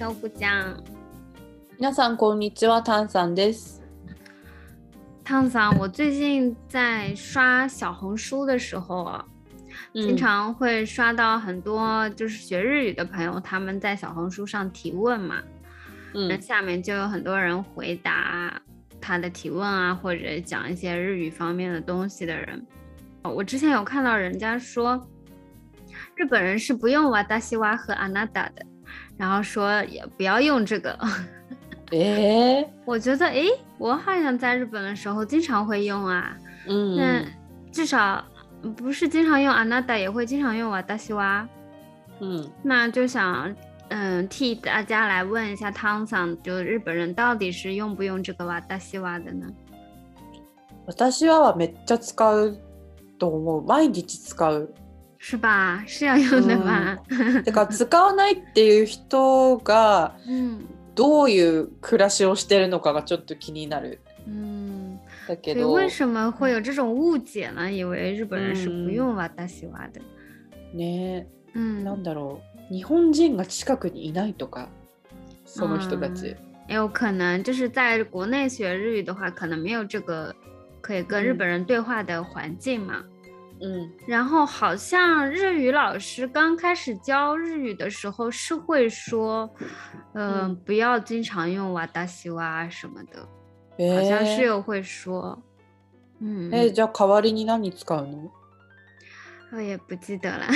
小虎酱。皆さんこんにちは，汤桑です。汤桑，我最近在刷小红书的时候啊，经常会刷到很多就是学日语的朋友，他们在小红书上提问嘛，那嗯下面就有很多人回答他的提问啊，或者讲一些日语方面的东西的人。我之前有看到人家说，日本人是不用瓦达西瓦和阿纳达的， 然后说也不要用这个。え我觉得，诶，我好像在日本的时候经常会用啊。ー、うん那至少不是经常用阿纳达，也会经常用瓦达西瓦。うん那就想，嗯，替大家来问一下汤桑，就日本人到底是用不用这个瓦达西瓦的呢？私はめっちゃ使うと思う毎日使う 是吧？是要用的吧？てか使わないっていう人が嗯どういう暮らしをしてるのかがちょっと気になる嗯。だけど为什么会有这种误解呢？以为日本人是不嗯用瓦达西瓦的。ね嗯，なんだろう日本人が近くにいないとかその人たち、也有可能就是在国内学日语的话，可能没有这个可以跟日嗯本人对话的环境嘛。うん然后好像日语老师刚开始教日语的时候是会说，呃，嗯不要经常用瓦达西瓦什么的，え好像是ー有会说。嗯，えーじゃあ代わりに何使うの我也不记得了。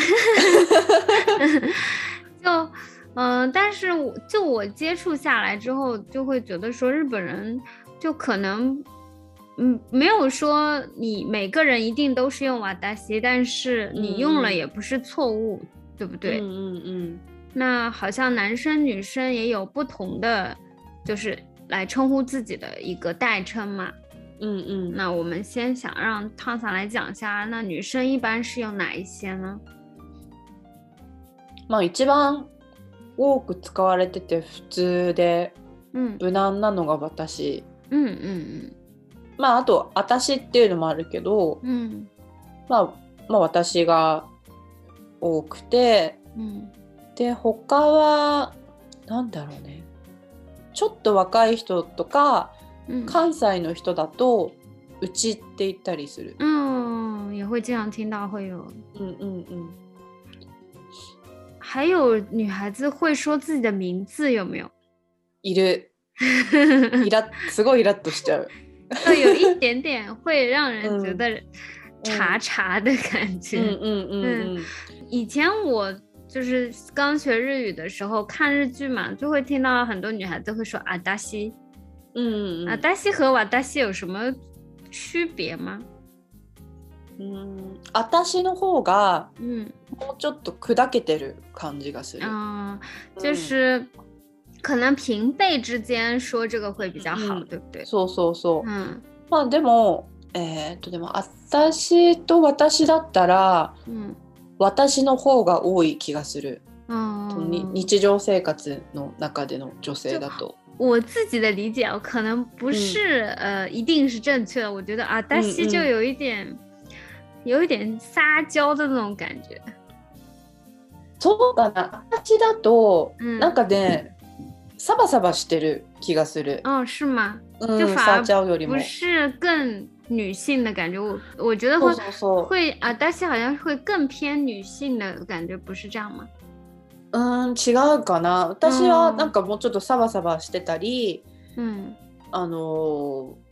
就嗯、但是我就我接触下来之后，就会觉得说日本人就可能。 嗯，没有说你每个人一定都是用瓦达西，但是你用了嗯也不是错误，对不对？うんうんうん那好像男生女生也有不同的，就是来称呼自己的一个代称嘛。うんうん那我们先想让汤桑来讲一下，那女生一般是用哪一些呢？まあ一番多く使われてて普通で嗯無難なのが私嗯嗯 まああと私っていうのもあるけど、嗯まあ、まあ私が多くて嗯で他はなんだろうねちょっと若い人とか嗯関西の人だとうちって言ったりする。嗯，也会经常听到会有，うんうんうん。还有女孩子会说自己的名字，有没有？いる。イラすごいイラッとしちゃう。就有一点点会让人觉嗯得茶茶的感觉。うんうんうんうん。以前我就是刚学日语的时候看日剧嘛，就会听到很多女孩子会说阿达西，うんうん阿达西和瓦达西有什么区别吗？うん。私の方が嗯もうちょっと砕けてる感じがする。嗯、就うん是 可能平辈之间说这个会比较好，嗯对不对？そうそうそう。嗯まあでも、えーっとでも私と私だったら嗯私の方が多い気がする。に嗯，日常生活の中での女性だと。我自己的理解哦可能不是、呃一定是正确的，我觉得阿达西嗯嗯就有一点。有一点撒娇的那种感觉，そうかな。私だと嗯，なんかね、 サバサバしてる気がする。哦，是吗？うん、就反而撒娇よりも不。是更女性的感觉，我我觉得会そうそうそう。会啊，但是好像会更偏女性的感觉，不是这样吗？うん違うかな。私はうんなんかもうちょっとサバサバしてたり、嗯，あのー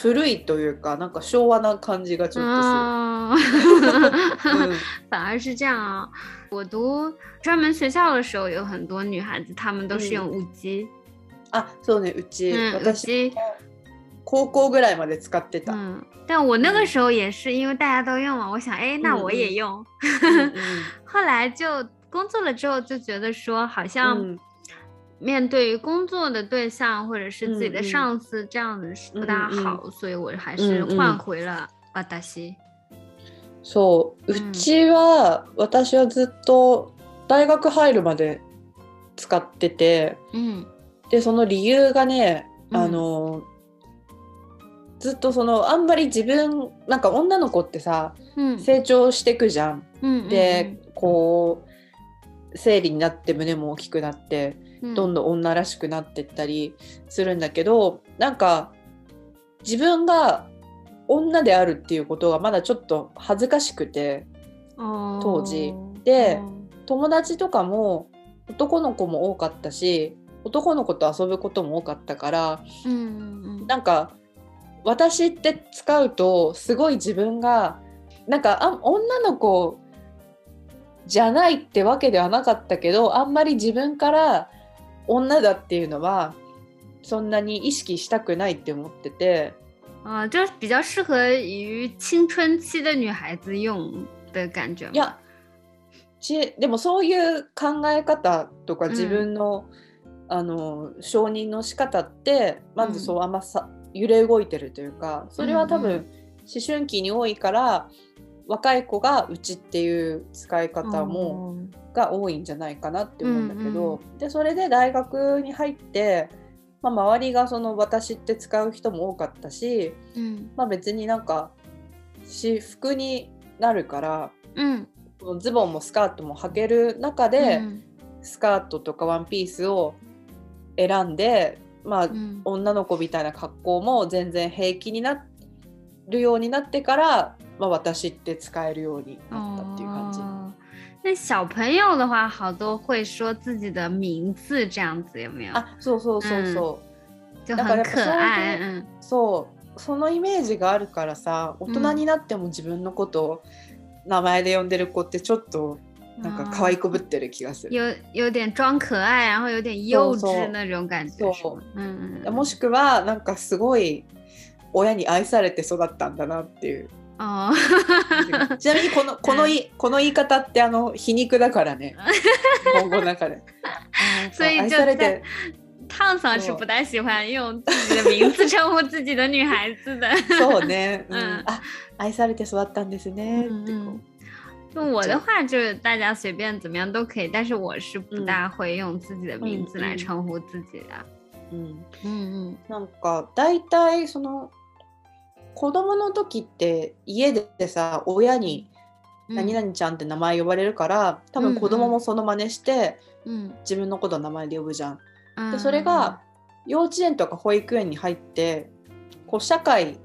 古いというかなんか昭和な感じがちょっと哦，する。反而是这样啊。我读专门学校的时候，有很多女孩子，她们都是嗯用舞姬，あ、そうね。うち、嗯，舞私姬，高校ぐらいまで使ってた。嗯。但我那个嗯时候也是，因为大家都用嘛，我想，哎，那嗯我也嗯用。うん 后来就工作了之后，就觉得说，好像うん面对于工作的对象或者是自己的上司，这样的是不大嗯嗯好，所以我还是换回了瓦达西。そう、うんうちは私はずっと大学入るまで使ってて嗯でその理由がねうん。あの、ずっとそのあんまり自分なんか女の子ってさ嗯成長してくじゃん。嗯で、こう生理になって胸も大きくなってどんどん女らしくなってったりするんだけど、なんか自分が女であるっていうことがまだちょっと恥ずかしくて当時。で友達とかも男の子も多かったし男の子と遊ぶことも多かったから、嗯嗯なんか私って使うとすごい自分がなんかあ女の子じゃないってわけではなかったけどあんまり自分から女だっていうのはそんなに意識したくないって思ってて。啊，就是比较适合于青春期的女孩子用的感觉吗？いやちでもそういう考え方とかうん。自分の,、あの承認の仕方ってまずそううんあんまさ揺れ動いてるというかそれは多うん。思春期に多いから若い子がうちっていう使い方も、が多いんじゃないかなって思うんだけど、でそれで大学に入って、まあ、周りがその私って使う人も多かったし、嗯まあ、別になんか私服になるから嗯このズボンもスカートも履ける中で、嗯スカートとかワンピースを選んで、まあ、嗯女の子みたいな格好も全然平気になるようになってから、まあ、私って使えるようになったっていう感じ。哦，那小朋友的话，好多会说自己的名字，这样子有没有？あそうそうそうそう。就很可愛。そう嗯そうそのイメージがあるからさ大人になっても自分のことを名前で呼んでる子ってちょっとなんか可愛いこぶってる気がする。有有点装可爱，然后有点幼稚那种感觉，是そう吗？嗯嗯。もしくはなんかすごい親に愛されて育ったんだなっていう。哦，ちなみにこのこのいこの言い方ってあの皮肉だからね。日本語の中で。愛所以就在されて烫桑是そう不太喜欢用自己的名字称呼自己的女孩子的。そうね、うん。うん。あ愛されて育ったんですね。ってこ嗯就我的话，就是大家随便怎么样都可以，但是我是不嗯大会用自己的名字来嗯嗯称呼自己的。う、うん、嗯。なんか大体その子供の時って家でさ親に嗯何々ちゃんって名前呼ばれるから多分子供もその真似して嗯自分のことを名前で呼ぶじゃん。嗯，でそれが幼稚園とか保育園に入ってこう社会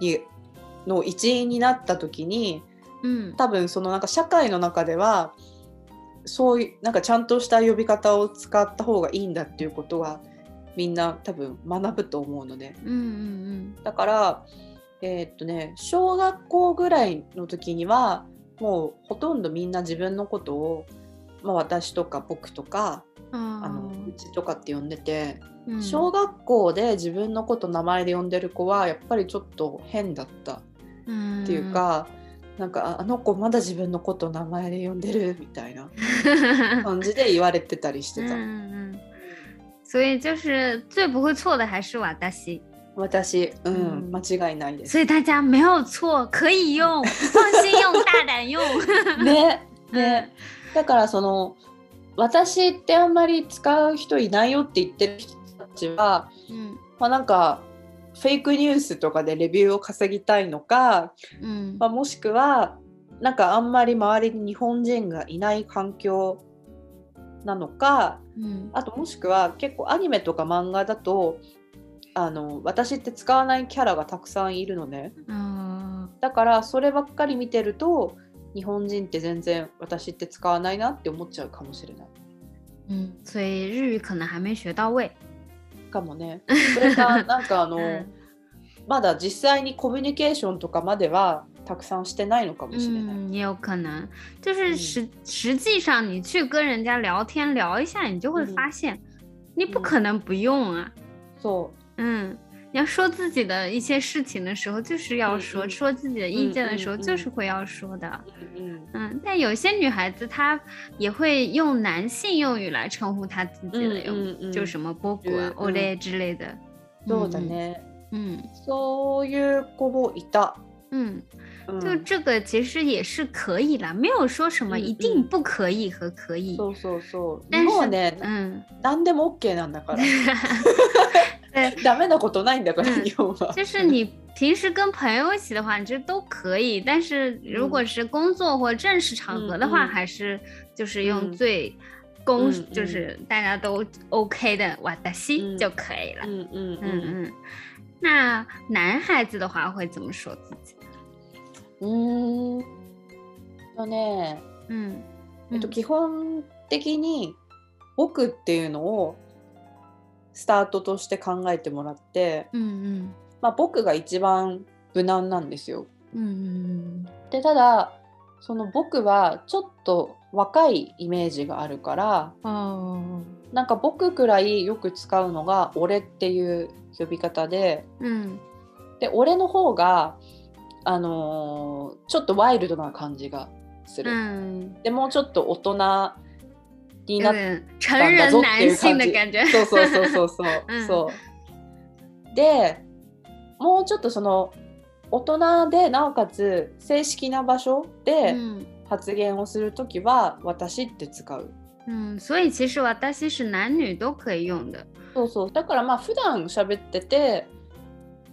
にの一員になった時に嗯多分そのなんか社会の中ではそういうなんかちゃんとした呼び方を使った方がいいんだっていうことはみんな多分学ぶと思うので。嗯嗯だからえーっとね小学校ぐらいの時にはもうほとんどみんな自分のことを、まあ、私とか僕とか嗯あのうちとかって呼んでて、嗯小学校で自分のこと名前で呼んでる子はやっぱりちょっと変だったっていうか、なんかああの子まだ自分のこと名前で呼んでるみたいな嗯 感じで言われてたりしてた。嗯嗯，所以就是最不会错的还是瓦达西，私、うんうん間違いないです。所以大家没有错，可以用，放心用，大胆用。ね ね、だからその私ってあんまり使う人いないよって言ってる人たちは、嗯まあ、なんかフェイクニュースとかでレビューを稼ぎたいのか、嗯まあ、もしくはなんかあんまり周りに日本人がいない環境なのか嗯あともしくは結構アニメとか漫画だとあの私って使わないキャラがたくさんいるのね。嗯だからそればっかり見てると日本人って全然私って使わないなって思っちゃうかもしれない。嗯，所以日语可能还没学到位。かもね。それか なんかあの、嗯まだ実際にコミュニケーションとかまではたくさんしてないのかもしれない、嗯，也有可能，就是嗯实、实际上你去跟人家聊天聊一下，你就会嗯发现，你不嗯可能不用啊。そ嗯，你要说自己的一些事情的时候，就是要嗯说；嗯说自己的意嗯见的时候，嗯就是会要说的。う、うん嗯，但有些女孩子她也会用男性用语来称呼她自己的用语，嗯嗯嗯就什么波谷啊、嗯 o l 之类的。そうだね、嗯そういう子もいた、嗯，うん 就这个其实也是可以啦，没有说什么嗯一定嗯不可以和可以。そうそうそう但是日本はね、嗯，何でも OK なんだから对，ダメなことないんだから、うん日本は。就是你平时跟朋友一起的话，你这都可以。但是如果是工作或正式场合的话，嗯嗯还是就是用嗯最 公就是大家都 OK 的瓦达西就可以了。嗯嗯嗯嗯。那男孩子的话会怎么说自己？ 嗯，とね、うん、えっと基本的に僕っていうのをスタートとして考えてもらって、うんうん、まあ僕が一番無難なんですよ。うんうん、でただその僕はちょっと若いイメージがあるからなんか僕くらいよく使うのが「俺」っていう呼び方で、うん、で俺の方が、あのー、ちょっとワイルドな感じがする。うん、でもうちょっと大人になったんだぞっていう感じ。そうそうそうそうそう。うん、そうでもうちょっとその大人でなおかつ正式な場所で発言をするときは、私って使う。嗯，所以其实私是男女都可以用的。そうそう。だからまあ普段喋ってて、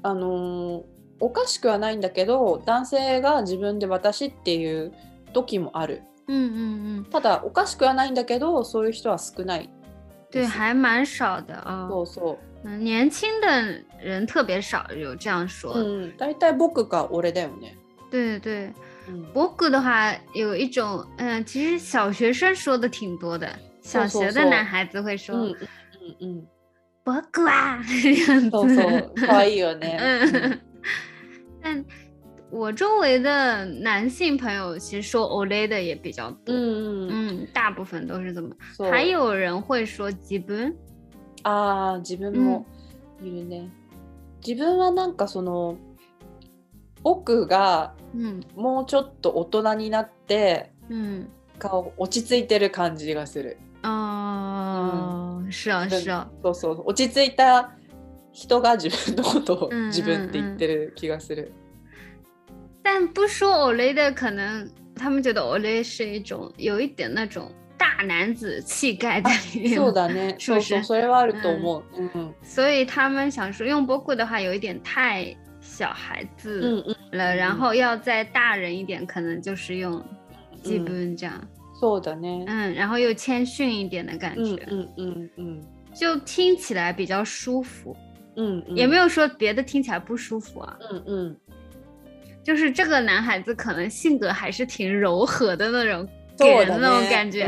あのー、おかしくはないんだけど、男性が自分で私っていう時もある。嗯嗯嗯。ただおかしくはないんだけど、そういう人は少ない。对，还蛮少的啊。そうそう。嗯，年轻的人特别少有这样说。嗯，大体僕か俺だよね。对对。僕的话有一种，嗯，其实小学生说的挺多的，小学的男孩子会说，嗯嗯嗯，僕啊，这样子，そうそう、可愛いよね。嗯，但我周围的男性朋友其实说 ole 的也比较多，嗯嗯嗯，大部分都是这么，还有人会说ああ、自分もいるね。自分はなんかその。僕がもうちょっと大人になって、うん、顔落ち着いてる感じがする。ああ、うん、是啊是啊。そうそう落ち着いた人が自分のことを自分って言ってる気がする。但不说 Olay 的，可能他们觉得 Olay 是一种有一点那种大男子气概在里面。そうだね。是不是？それはあると思う。嗯。嗯所以他们想说用 Boku 的话，有一点太。小孩子了，然后要再大人一点，可能就是用基本这样。そうだね。嗯，然后又谦逊一点的感觉。嗯嗯嗯，就听起来比较舒服。 嗯，也没有说别的听起来不舒服啊。嗯嗯，就是这个男孩子可能性格还是挺柔和的那种，给人的那种感觉。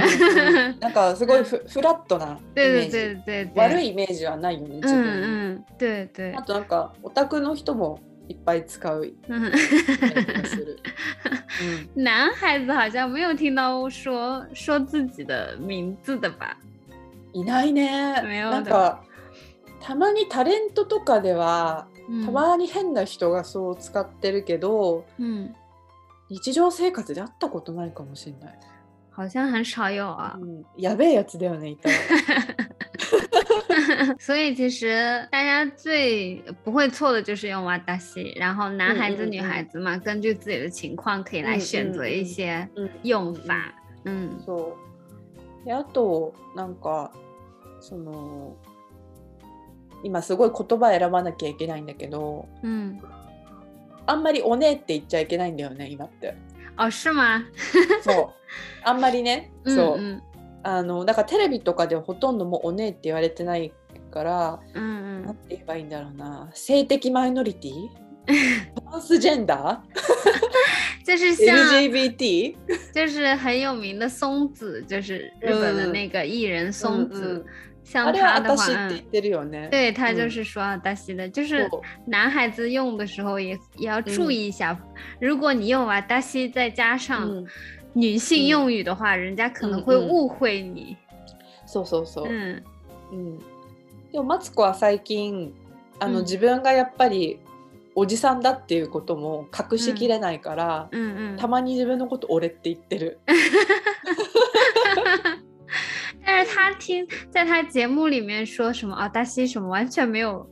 なんかすごいフフラットな对对对对悪いイメージはないよね。嗯嗯，对对。あとなんかオタクの人も。いっぱい使う。男孩子好像没有听到说说自己的名字的吧？いないね。なんか たまにタレントとかでは、たまに変な人がそう使ってるけど、うん、日常生活で会ったことないかもしれない。好像很少有啊。うん、やべえやつだよね、いた。所以其实大家最不会错的就是用哇达西，然后男孩子、女孩子嘛，根据自己的情况可以来选择一些用法。嗯，そう。であとなんかその今すごい言葉選ばなきゃいけないんだけど、うん、あんまりおねって言っちゃいけないんだよね今って。あ、是吗？そう。あんまりね、そう。うんうんあのだからテレビとかではほとんどもうおねえって言われてないから、うんうん、なんて言えばいいんだろうな性的マイノリティ？トランスジェンダー？就是像 LGBT，就是很有名的松子，就是日本的那个艺人松子。像他的话，对他就是说啊，大西的，就是男孩子用的时候也也要注意一下，如果你用啊大西再加上。女性用语的话、人家可能会誤会你。そうそうそう。うん。うん。でもマツコは最近あの、自分がやっぱりおじさんだっていうことも隠しきれないから、たまに自分のこと俺って言ってる。但是他听在他节目里面说什么啊，大西什么完全没有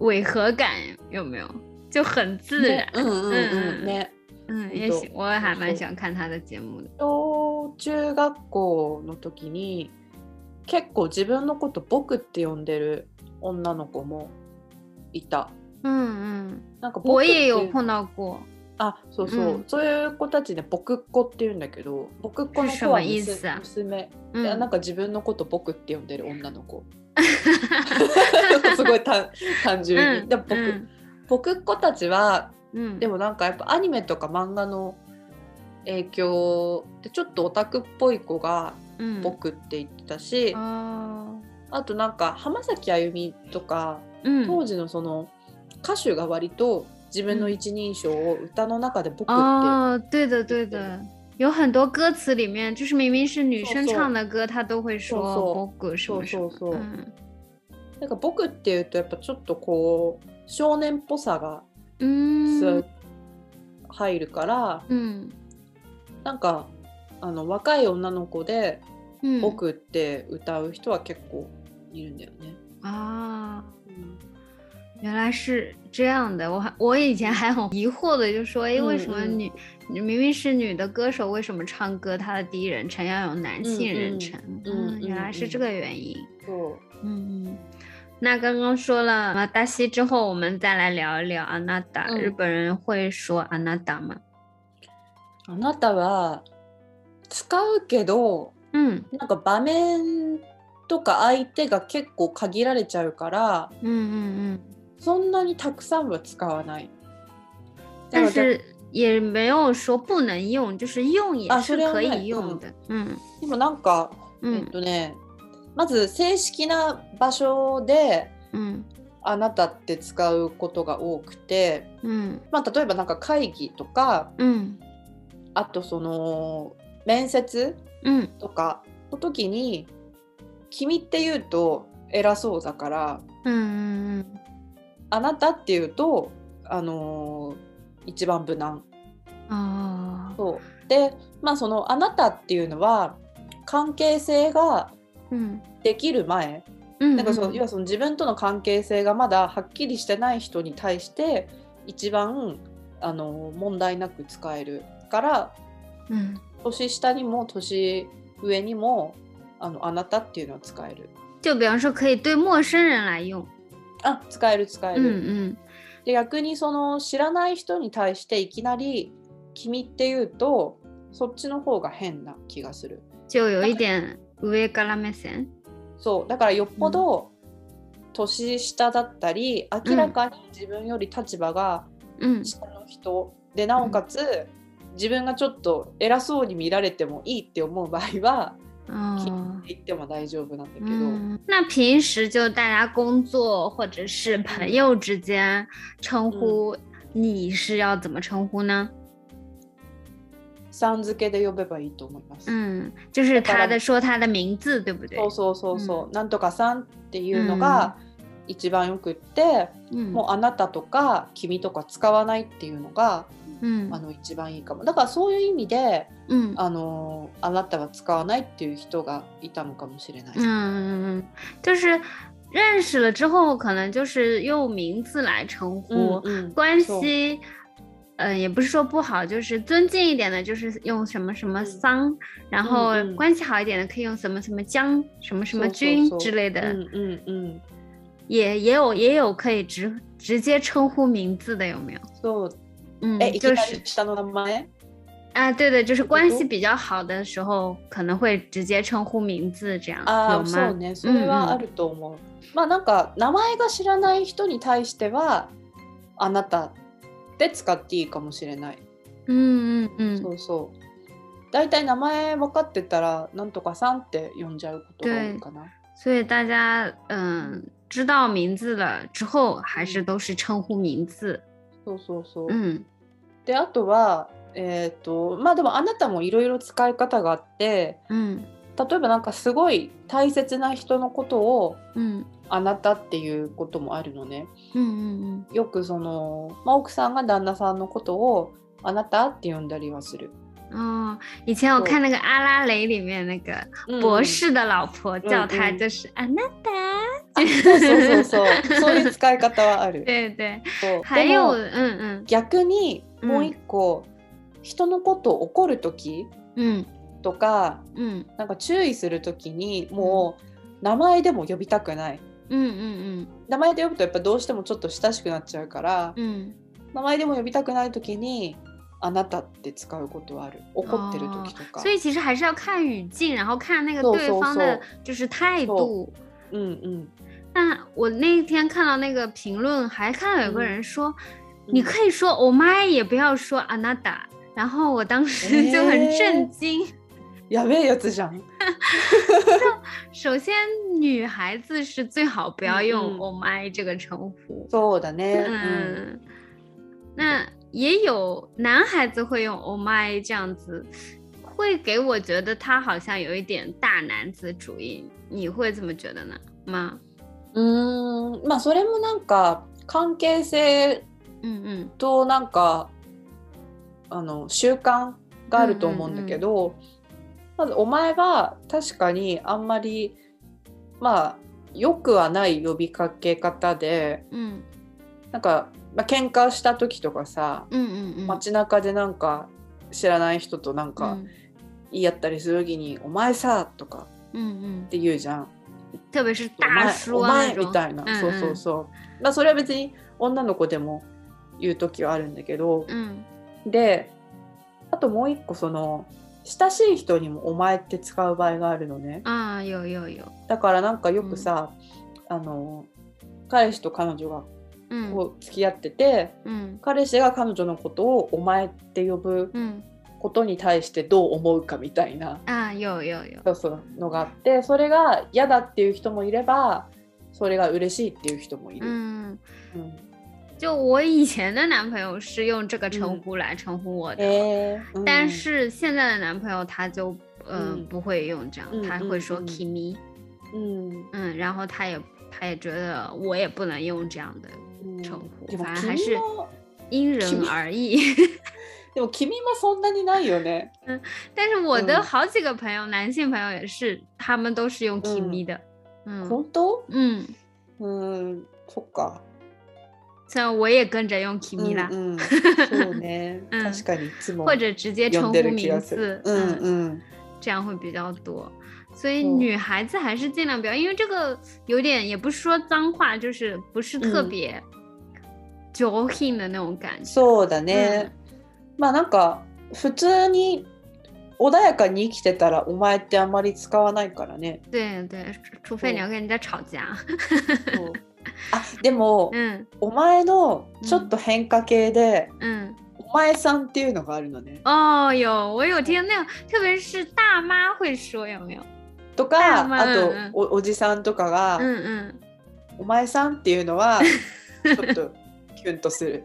违和感，有没有？就很自然。嗯嗯嗯ね。うん、也行。我还蛮喜欢看他的节目的。小中学校の時に結構自分のこと僕って呼んでる女の子もいた。うんうん。なんか僕我也有碰到过。あそうそう、うん。そういう子たちね僕っ子って言うんだけど僕っ子の子は娘啊娘、いや嗯なんか自分のこと僕って呼んでる女の子。すごい単単純に、うん。でも僕,、うん。僕っ子たちはうん。でもなんかやっぱアニメとか漫画の影響でちょっとオタクっぽい子がうん。僕って言ってたし、ああとなんか浜崎あゆみとか当時のその歌手が割と自分の一人称を歌の中で僕って、哦，对的对的，有很多歌词里面就是明明是女生唱的歌，她都会说僕什么什么。そうそうそう。嗯。なんか僕っていうとやっぱちょっとこう少年っぽさが入るから、嗯なんかあの若い女の子で嗯僕って歌う人は結構いるんだよね。啊，原来是这样的，我还我以前还很疑惑的，就说，哎，嗯为什么嗯女你明明是女的歌手，为什么唱歌她的第一人称要有男性人称？嗯嗯，原来是这个原因。そう嗯，嗯，那刚刚说了马达西之后，我们再来聊一聊阿娜达。嗯日本人会说阿娜达吗？あなたは使うけど嗯なんか場面とか相手が結構限られちゃうから嗯嗯嗯， そんなにたくさんは使わない。但是也没有说不能用，就是用也啊是可以用的。嗯。でもなんか、えっ嗯とねまず正式な場所で嗯あなたって使うことが多くて、嗯まあ、例えばなんか会議とか嗯あとその面接嗯とかの時に「君」って言うと偉そうだから嗯嗯「あなた」って言うと、あのー一番無難。嗯哦そうでまあその「あなた」っていうのは関係性が嗯できる前嗯，なんかその嗯要はその自分との関係性がまだはっきりしてない人に対して一番あの問題なく使えるから嗯年下にも年上にもあのあなたっていうのは使える。就比方说可以对陌生人来用。あ使える使え嗯る。嗯で逆にその知らない人に対していきなり「君」って言うとそっちの方が変な気がする。就有一点上から目線？そうだからよっぽど年下だったり、明らかに自分より立場が嗯下の人でなおかつ、自分がちょっと偉そうに見られてもいいって思う場合は哦。言っても大丈夫なんだけど、嗯，那平时就大家工作或者是朋友之间称呼，你是要怎么称呼呢？さん付けで呼べばいいと思います。嗯，就是他的说他的名字，对不对？そうそうそうそう、なんとかさんっていうのが一番よくって、嗯もうあなたとか君とか使わないっていうのが、嗯あの一番いいかもだからそういう意味で嗯あのあなたは使わないっていう人がいたのかもしれない。嗯，就是认识了之后，可能就是用名字来称呼，嗯关そう系。呃，也不是说不好，就是尊敬一点的，就是用什么什么嗯桑，然后嗯关系好一点的，可以用什么什么江、什么什么そうそう君そう之类的。うんうんうん。也也有也有可以直直接称呼名字的，有没有？そう 嗯え、いきな就是り下の名前啊，对的，就是关系比较好的时候，可能会直接称呼名字这样，あ？そうね。それはあると思う。まあなんか名前が知らない人に対してはあなたって使っていいかもしれない。嗯嗯嗯，そうそう。だいたい名前分かってたらなんとかさんって呼んじゃうことが多いかな。所以大家嗯知道名字了之后，还是都是称呼名字。そうそうそう。嗯であとはえっ、とまあでもあなたもいろいろ使い方があって嗯例えばなんかすごい大切な人のことを嗯あなたっていうこともあるのね。嗯嗯よくその、まあ、奥さんが旦那さんのことをあなたって呼んだりはする。嗯。哦，以前我对看那个阿拉蕾里面那个うん博士的老婆叫他嗯就是あなた。あそうそうそう。そうそういう使い方はある。对对，还有嗯嗯。逆にもう一個、人のことを怒る時嗯。とか嗯。なんか注意する時にもう名前でも呼びたくない。嗯嗯名前で呼ぶとやっぱどうしてもちょっと親しくなっちゃうから、嗯名前でも呼びたくない時にあなたって使うことはある？怒ってる時とか。所以其实还是要看语境，然后看那个对方的就是态度。嗯嗯。那我那天看到那个评论，还看到有个人说，你可以说 “oh my”，也不要说 “anada”。然后我当时就很震惊。やべえやつじゃん。首先，女孩子是最好不要用 “oh my” 这个称呼。そうだね。嗯。那也有男孩子会用 “oh my” 这样子，会给我觉得他好像有一点大男子主义。你会怎么觉得呢？吗？うんまあそれもなんか関係性となんか、あの習慣があると思うんだけど、まずお前は確かにあんまりまあよくはない呼びかけ方で、うん、なんか、まあ喧嘩した時とかさ、うんうんうん、街中でなんか知らない人となんか言い合ったりする時に「お前さ」とかって言うじゃん。特別是大叔お前みたいな、そうそうそう。まあそれは別に女の子でも言う時はあるんだけど、うん、であともう一個その親しい人にも「お前」って使う場合があるのね。ああよよよ。だからなんかよくさ、うん、あの彼氏と彼女がこう付き合ってて、うん、彼氏が彼女のことを「お前」って呼ぶことに対してどう思うかみたいな、あよよよそうそうのがあってそれが嫌だっていう人もいればそれが嬉しいっていう人もいる。うん。嗯就我以前的男朋友是用这个称呼来称呼我的，嗯、但是现在的男朋友他就嗯、呃、不会用这样，他会说 kimi，嗯。嗯，然后他也他也觉得我也不能用这样的称呼，反正还是因人而异。でも君もそんなにないよね。嗯，但是我的好几个朋友，男性朋友也是，他们都是用 kimi 的。嗯，本当？嗯嗯，そっか。虽然我也跟着用 kimi 啦。嗯，そうね。確かにいつも。或者直接称呼名字。嗯嗯，这样会比较多。 所以女孩子还是尽量不要，因为这个有点也不是说脏话，就是不是特别上品的那种感觉。そうだね。まあなんか普通に穏やかに生きてたらお前ってあんまり使わないからね。对对，除非你要跟人家吵架。あでも、うん、お前のちょっと変化系で、うん、お前さんっていうのがあるのね。哦有我有听那个，特别是大妈会说有没有？ とか、あとおおじさんとかが、うんうん、お前さんっていうのは ちょっとキュンとする。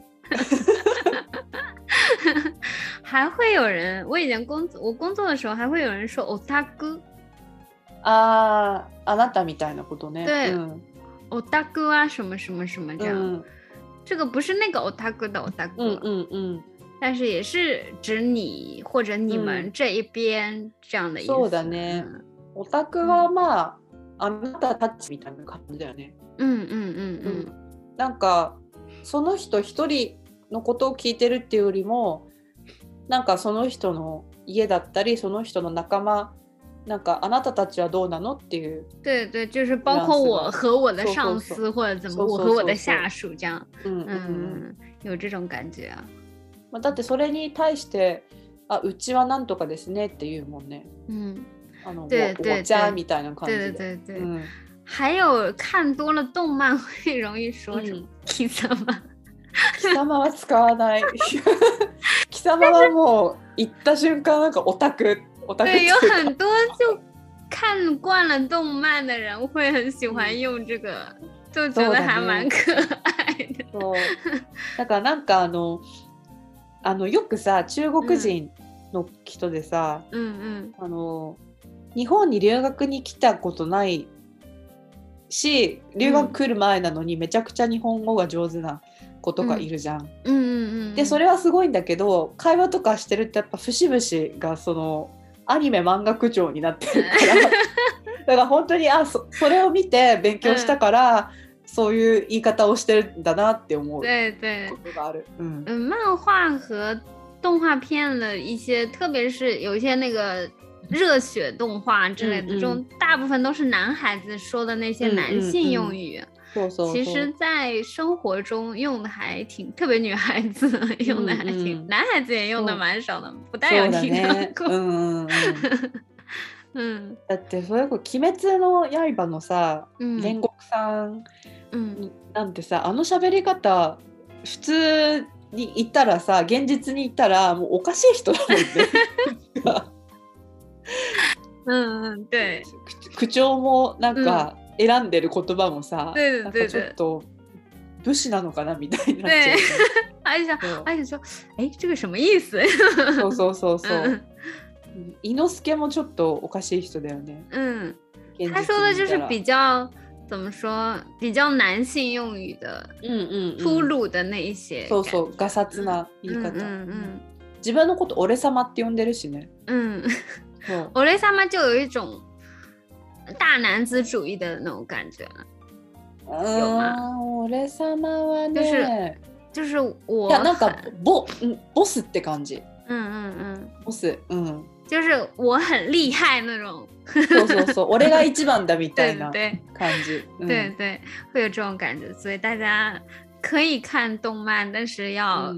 还会有人，我以前工作，我工作的时候还会有人说 “otaku”。啊，あなたみたいなことね。对，otaku 啊，什么什么什么这样。这个不是那个 otaku 的 otaku。嗯嗯嗯。但是也是指你或者你们这一边这样的意思。そうだね。オタクはまあ、あなたたちみたいな感じだよね。うんうんうんうん。なんかその人一人のことを聞いてるっていうよりもなんかその人の家だったりその人の仲間なんかあなたたちはどうなのっていう。对对，就是包括我和我的上司或者怎么，我和我的下属这样，嗯嗯，有这种感觉啊。まあだってそれに対してあうちはなんとかですねっていうもんね。嗯，あの对对对みたいな感じで。对对对对。还有看多了动漫会容易说什么？貴様？貴様は使わない。貴様はもう行った瞬間なんかオタクオタク。对，有很多就看惯了动漫的人会很喜欢用这个，就觉得还蛮可愛的。そう。だからなんかあのあのよくさ中国人の人でさ、うんうん、あの日本に留学に来たことないし留学来る前なのにめちゃくちゃ日本語が上手な子とかいるじゃん。うん。うんうんうん、でそれはすごいんだけど会話とかしてるとやっぱ節々がそのアニメ漫画口調になってるから。だから本当にあそそれを見て勉強したから、うん、そういう言い方をしてるんだなって思うことがある。漫画和动画片的一些，特别是有一些那个热血动画之类的，这种大部分都是男孩子说的那些男性用语。 其实，在生活中用的还挺，特别女孩子用的还挺，男孩子也用的蛮少的，不带有听到过。うんうん。だってそれこそ鬼滅の刃のさ、煉獄さんなんてさ、あの喋り方普通に言ったらさ、現実に言ったらもうおかしい人だもんね。 うんうん、对。口調もなんか選んでる言葉もさ、うん、なんかちょっと武士なのかなみたいになっちゃう。而且而且说，哎，这个什么意思？そうそうそうそう。伊之助もちょっとおかしい人だよね。嗯，他说的就是比较怎么说，比较男性用语的，嗯嗯，粗鲁的那一些。そうそう、ガサツな言い方。嗯嗯。自分のこと俺様って呼んでるしね。嗯。俺様就有一种大男子主义的那种感觉。有吗？俺様はね。就是就是我。いやなんかボボスって感じ。嗯嗯嗯。ボス。嗯。就是我很厉害那种。そうそうそう。俺が一番だみたいな感じ。对对，会有这种感觉，所以大家可以看动漫，但是要。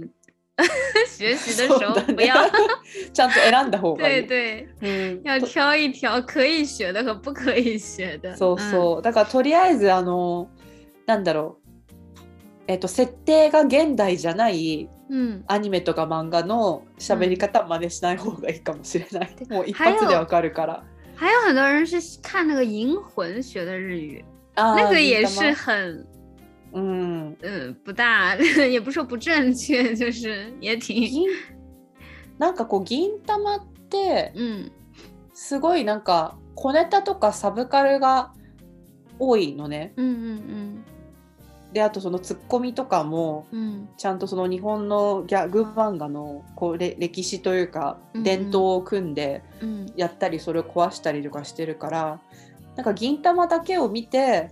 学习的时候不要 ちゃんと選んだ方がいい。对对，要挑一挑可以学的和不可以学的。そうそう。だからとりあえずあのなんだろう。えっと設定が現代じゃない、うん、アニメとか漫画の喋り方真似しない方がいいかもしれない。もう一発でわかるから。还有很多人是看那个《银魂》学的日语，那个也是很嗯。嗯，不大，也不说不正确，就是也挺。なんかこう銀玉って、うん、すごいなんか小ネタとかサブカルが多いのね。うんうんうん、であとそのツッコミとかも、うん、ちゃんとその日本のギャグ漫画のこう歴史というか、伝統を組んでやったりそれを壊したりとかしてるから、なんか銀玉だけを見て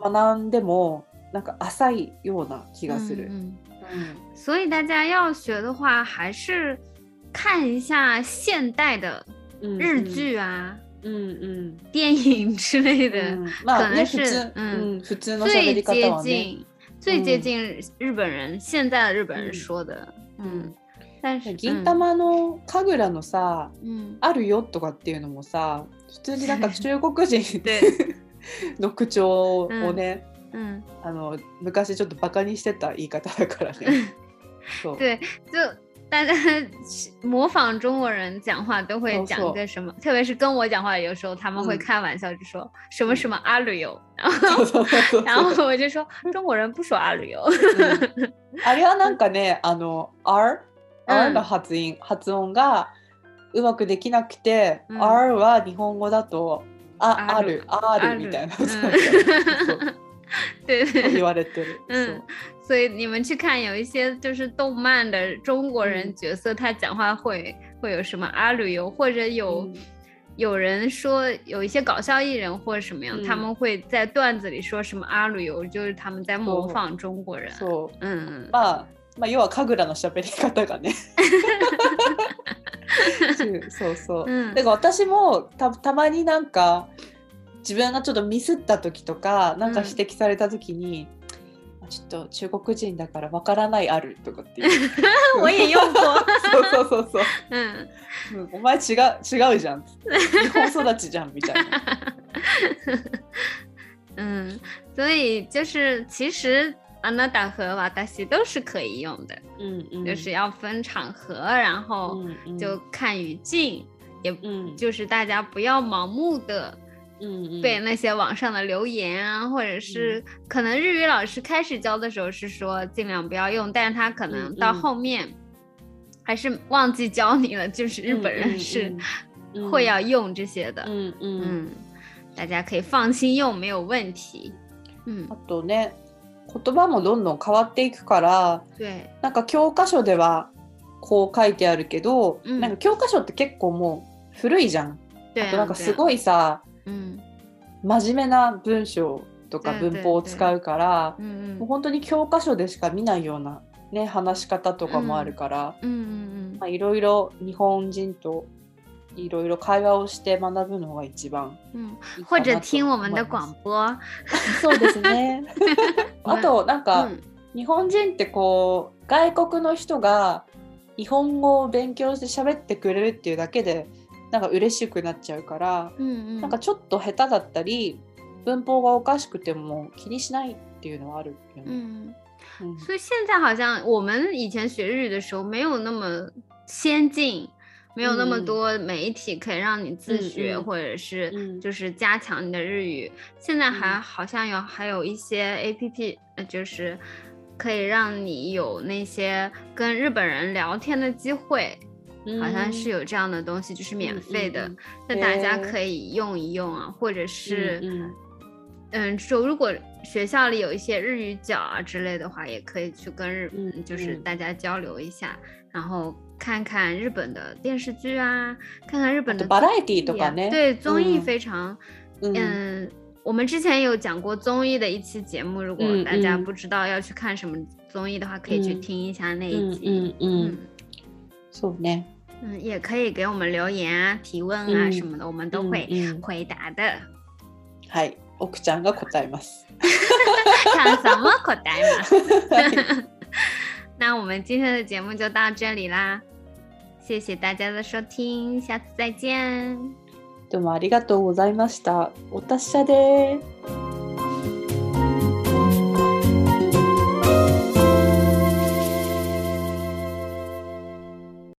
学んでも、那个浅いような気がする。嗯嗯，所以大家要学的话，还是看一下现代的日剧啊，嗯。嗯，电影之类的，可能是嗯。最接近最接近日本人现在的日本人说的。嗯，但是銀玉の神楽のさ、あるよとかっていうのもさ、普通になんか中国人 の口調をね。嗯，あの昔ちょっとバカにしてた言い方だからね。そう。大家模仿中国人讲话都会讲一个什么，特别是跟我讲话，有时候他们会开玩笑就说什么什么阿旅游，然后 然后我就说中国人不说阿旅游。あれはなんかね、あの R R の発音。発音がうまくできなくて、R は日本語だとあある。ある。みたいな。对对，言われてる。嗯，所以你们去看有一些就是动漫的中国人角色，他讲话会会有什么阿旅游，或者有有人说有一些搞笑艺人或者什么样，他们会在段子里说什么阿旅游，就是他们在模仿中国人。そう。嗯。まあまあ要は神楽の喋り方がね。そうそう。だから私もたたまになんか。 自分がちょっとミスった時とかなんか指摘された時に、うん、ちょっと中国人だからわからないあるとかっていう。我也用过。そうそうそうそう。うん、お前違う違うじゃん。日本育ちじゃんみたいな。嗯，所以就是其实あなた和私都是可以用的，嗯嗯，就是要分场合，然后就看语境，也就是大家不要盲目的。嗯，被那些网上的留言啊，或者是可能日语老师开始教的时候是说尽量不要用，但是他可能到后面还是忘记教你了，就是日本人是会要用这些的。嗯嗯，大家可以放心用，没有问题。嗯。あとね、言葉もどんどん変わっていくから、对。なんか教科書ではこう書いてあるけど、なんか教科書って結構もう古いじゃん。あとなんかすごいさ。 うん、真面目な文章とか文法を使うから、もう本当に教科書でしか見ないような、ね、話し方とかもあるからいろいろ日本人といろいろ会話をして学ぶのが一番いい或者听我们的广播。そうですね。あとなんか、うん、日本人ってこう外国の人が日本語を勉強して喋ってくれるっていうだけでなんか嬉しくなっちゃうから、うんうん、なんかちょっと下手だったり文法がおかしくても気にしないっていうのはあるよね。嗯，嗯所以现在好像我们以前学日语的时候没有那么先进，没有那么多媒体可以让你自学，或者是就是加强你的日语。现在还好像有还有一些 A P P，就是可以让你有那些跟日本人聊天的机会。 好像是有这样的东西，就是免费的，那大家可以用一用啊，或者是，嗯，就如果学校里有一些日语角啊之类的话，也可以去跟日，就是大家交流一下，然后看看日本的电视剧啊，看看日本的综艺对综艺非常，嗯，我们之前有讲过综艺的一期节目，如果大家不知道要去看什么综艺的话，可以去听一下那一集，嗯。嗯。そうね，嗯，也可以给我们留言啊、提问啊什么的，我们都会回答的。奥ちゃんが答えます。唱什么口呆嘛？那我们今天的节目就到这里啦，谢谢大家的收听，下次再见。どうもありがとうございました。おたしゃで。